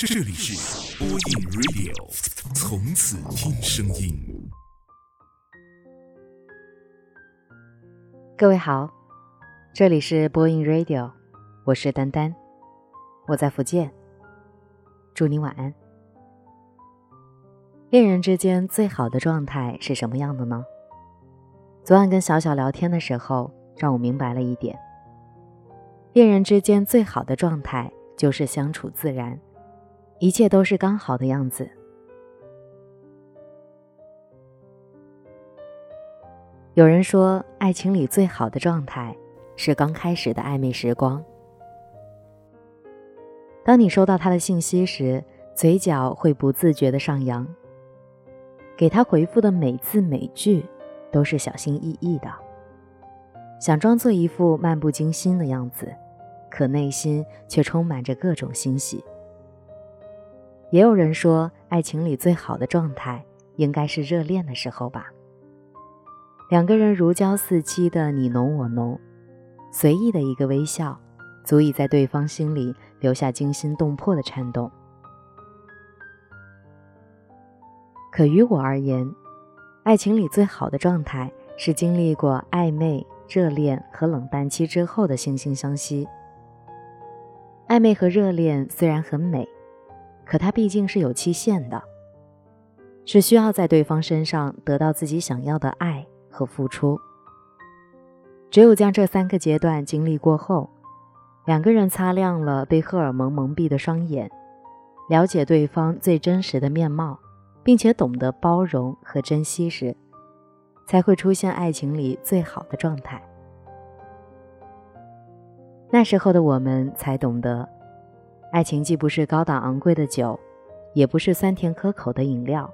这里是播音 Radio，从此听声音。各位好，这里是播音 Radio，我是丹丹，我在福建，祝你晚安。恋人之间最好的状态是什么样的呢？昨晚跟小小聊天的时候，让我明白了一点：恋人之间最好的状态就是相处自然，一切都是刚好的样子。有人说，爱情里最好的状态是刚开始的暧昧时光。当你收到他的信息时，嘴角会不自觉的上扬。给他回复的每字每句都是小心翼翼的，想装作一副漫不经心的样子，可内心却充满着各种欣喜。也有人说，爱情里最好的状态应该是热恋的时候吧。两个人如胶似漆的你侬我侬，随意的一个微笑，足以在对方心里留下惊心动魄的颤动。可于我而言，爱情里最好的状态是经历过暧昧、热恋和冷淡期之后的惺惺相惜。暧昧和热恋虽然很美，可它毕竟是有期限的，是需要在对方身上得到自己想要的爱。和付出，只有将这三个阶段经历过后，两个人擦亮了被荷尔蒙蒙蔽的双眼，了解对方最真实的面貌，并且懂得包容和珍惜时，才会出现爱情里最好的状态。那时候的我们才懂得，爱情既不是高档昂贵的酒，也不是酸甜可口的饮料。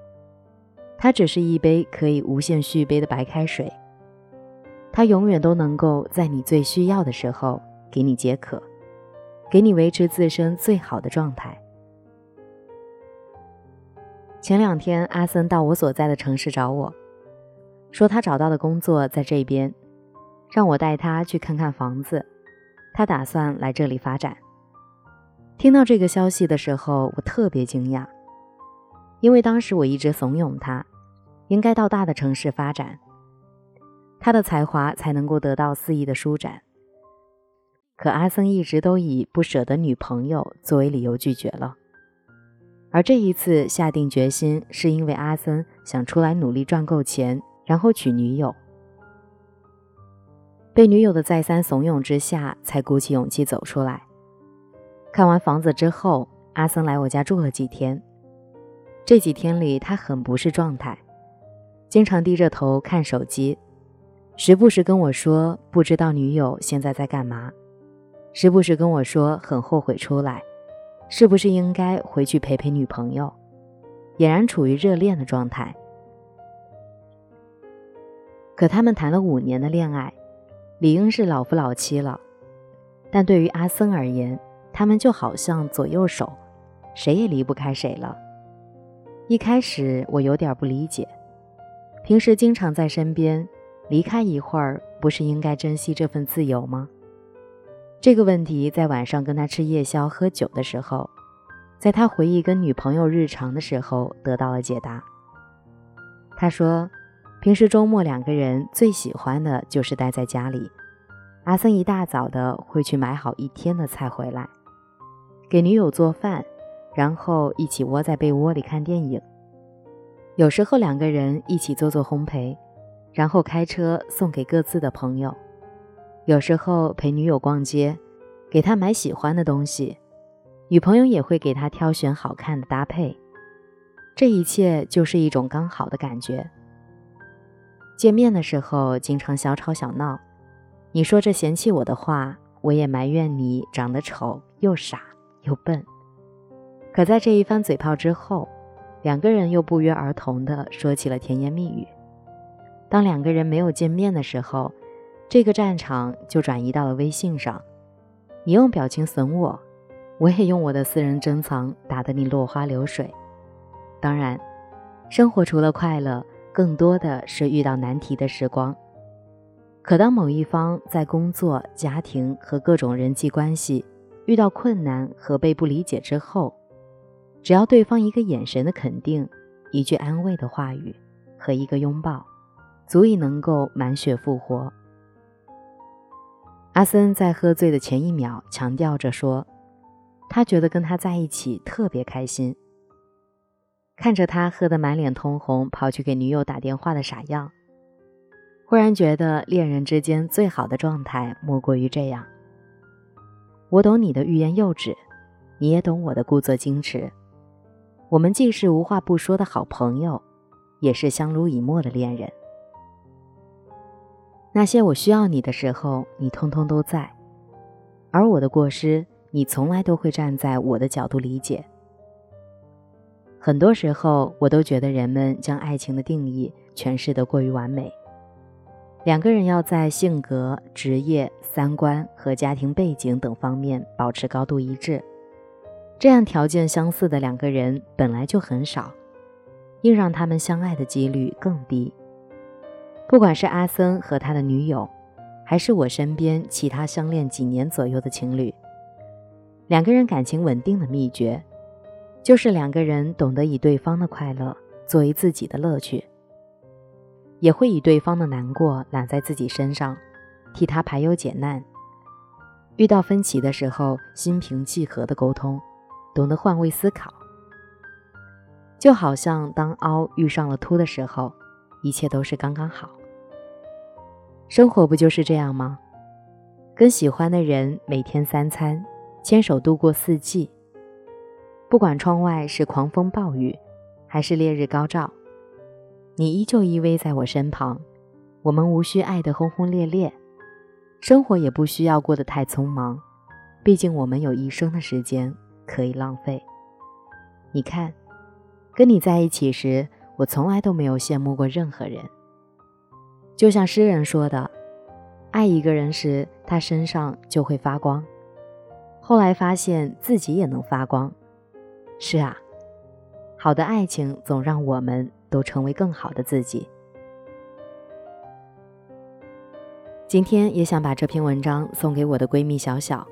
它只是一杯可以无限续杯的白开水，它永远都能够在你最需要的时候给你解渴，给你维持自身最好的状态。前两天，阿森到我所在的城市找我，说他找到的工作在这边，让我带他去看看房子，他打算来这里发展。听到这个消息的时候，我特别惊讶。因为当时我一直怂恿他，应该到大的城市发展，他的才华才能够得到肆意的舒展。可阿森一直都以不舍得女朋友作为理由拒绝了，而这一次下定决心，是因为阿森想出来努力赚够钱，然后娶女友。被女友的再三怂恿之下，才鼓起勇气走出来。看完房子之后，阿森来我家住了几天。这几天里，他很不是状态，经常低着头看手机，时不时跟我说不知道女友现在在干嘛，时不时跟我说很后悔出来，是不是应该回去陪陪女朋友，俨然处于热恋的状态。可他们谈了五年的恋爱，理应是老夫老妻了，但对于阿森而言，他们就好像左右手，谁也离不开谁了。一开始我有点不理解，平时经常在身边，离开一会儿不是应该珍惜这份自由吗？这个问题在晚上跟他吃夜宵喝酒的时候，在他回忆跟女朋友日常的时候得到了解答。他说，平时周末两个人最喜欢的就是待在家里，阿森一大早的会去买好一天的菜回来，给女友做饭。然后一起窝在被窝里看电影，有时候两个人一起做做烘焙，然后开车送给各自的朋友。有时候陪女友逛街，给她买喜欢的东西，女朋友也会给他挑选好看的搭配。这一切就是一种刚好的感觉。见面的时候经常小吵小闹，你说着嫌弃我的话，我也埋怨你长得丑又傻又笨。可在这一番嘴炮之后，两个人又不约而同地说起了甜言蜜语。当两个人没有见面的时候，这个战场就转移到了微信上。你用表情损我，我也用我的私人珍藏打得你落花流水。当然，生活除了快乐，更多的是遇到难题的时光。可当某一方在工作、家庭和各种人际关系遇到困难和被不理解之后，只要对方一个眼神的肯定，一句安慰的话语和一个拥抱，足以能够满血复活。阿森在喝醉的前一秒强调着说：“他觉得跟他在一起特别开心。”看着他喝得满脸通红，跑去给女友打电话的傻样，忽然觉得恋人之间最好的状态莫过于这样：我懂你的欲言又止，你也懂我的故作矜持。我们既是无话不说的好朋友，也是相濡以沫的恋人。那些我需要你的时候，你通通都在；而我的过失，你从来都会站在我的角度理解。很多时候，我都觉得人们将爱情的定义诠释得过于完美。两个人要在性格、职业、三观和家庭背景等方面保持高度一致，这样条件相似的两个人本来就很少，硬让他们相爱的几率更低。不管是阿森和他的女友，还是我身边其他相恋几年左右的情侣，两个人感情稳定的秘诀，就是两个人懂得以对方的快乐作为自己的乐趣，也会以对方的难过揽在自己身上，替他排忧解难。遇到分歧的时候，心平气和的沟通，懂得换位思考。就好像当凹遇上了凸的时候。一切都是刚刚好，生活不就是这样吗？跟喜欢的人每天三餐，牵手度过四季。不管窗外是狂风暴雨，还是烈日高照，你依旧依偎在我身旁。我们无需爱得轰轰烈烈，生活也不需要过得太匆忙。毕竟我们有一生的时间可以浪费。你看，跟你在一起时。我从来都没有羡慕过任何人。就像诗人说的：“爱一个人时，他身上就会发光。”后来发现自己也能发光。是啊，好的爱情总让我们都成为更好的自己。今天也想把这篇文章送给我的闺蜜小小，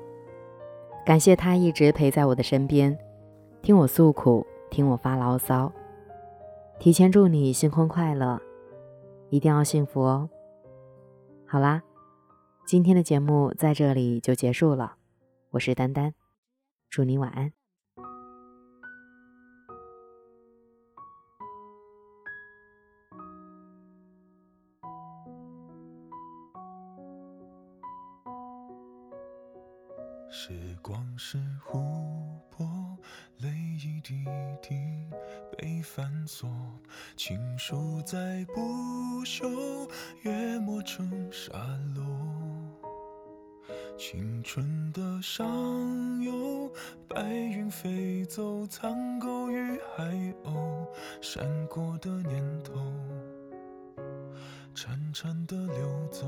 感谢她一直陪在我的身边，听我诉苦，听我发牢骚。提前祝你新婚快乐，一定要幸福哦！好啦，今天的节目在这里就结束了。我是丹丹，祝你晚安。繁琐，情书再不朽，约磨成沙漏。青春的上游，白云飞走，苍狗与海鸥，闪过的念头，潺潺的流走，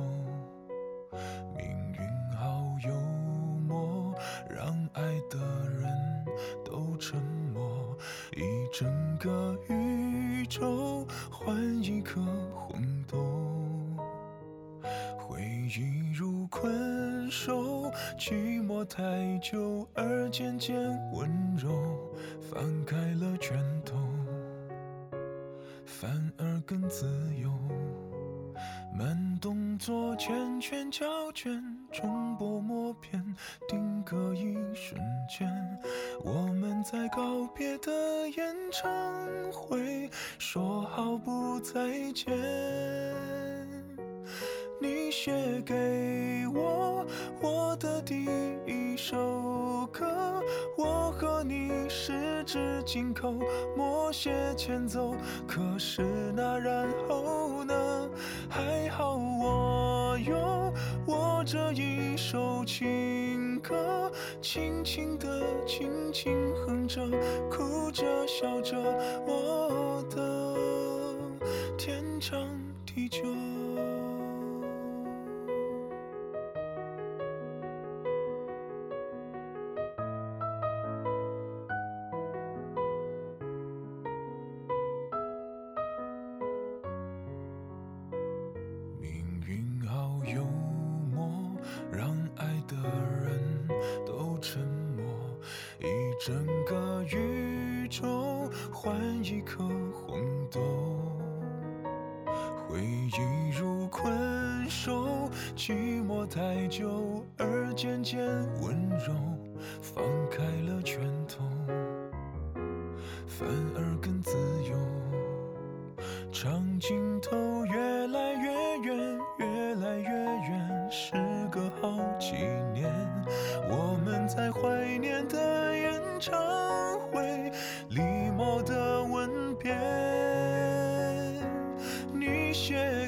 圈圈，胶卷，重播默片，定格一瞬间。我们在告别的演唱会，说好不再见。你写给我我的第一首歌，我和你十指紧扣，默写前奏。可是那然后呢？还好我这一首情歌，轻轻的，轻轻哼着，哭着笑着，我的天长地久。太久而渐渐温柔，放开了拳头，反而更自由。长镜头越来越远，越来越远，时隔好几年，我们在怀念的演唱会，礼貌的吻别。你写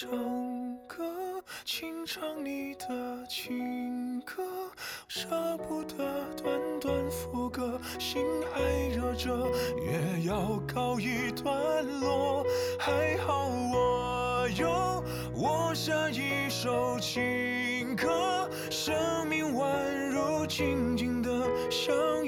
唱歌，清唱你的情歌，舍不得短短副歌，心还热着，也要告一段落。还好我有我下一首情歌，生命宛如静静的相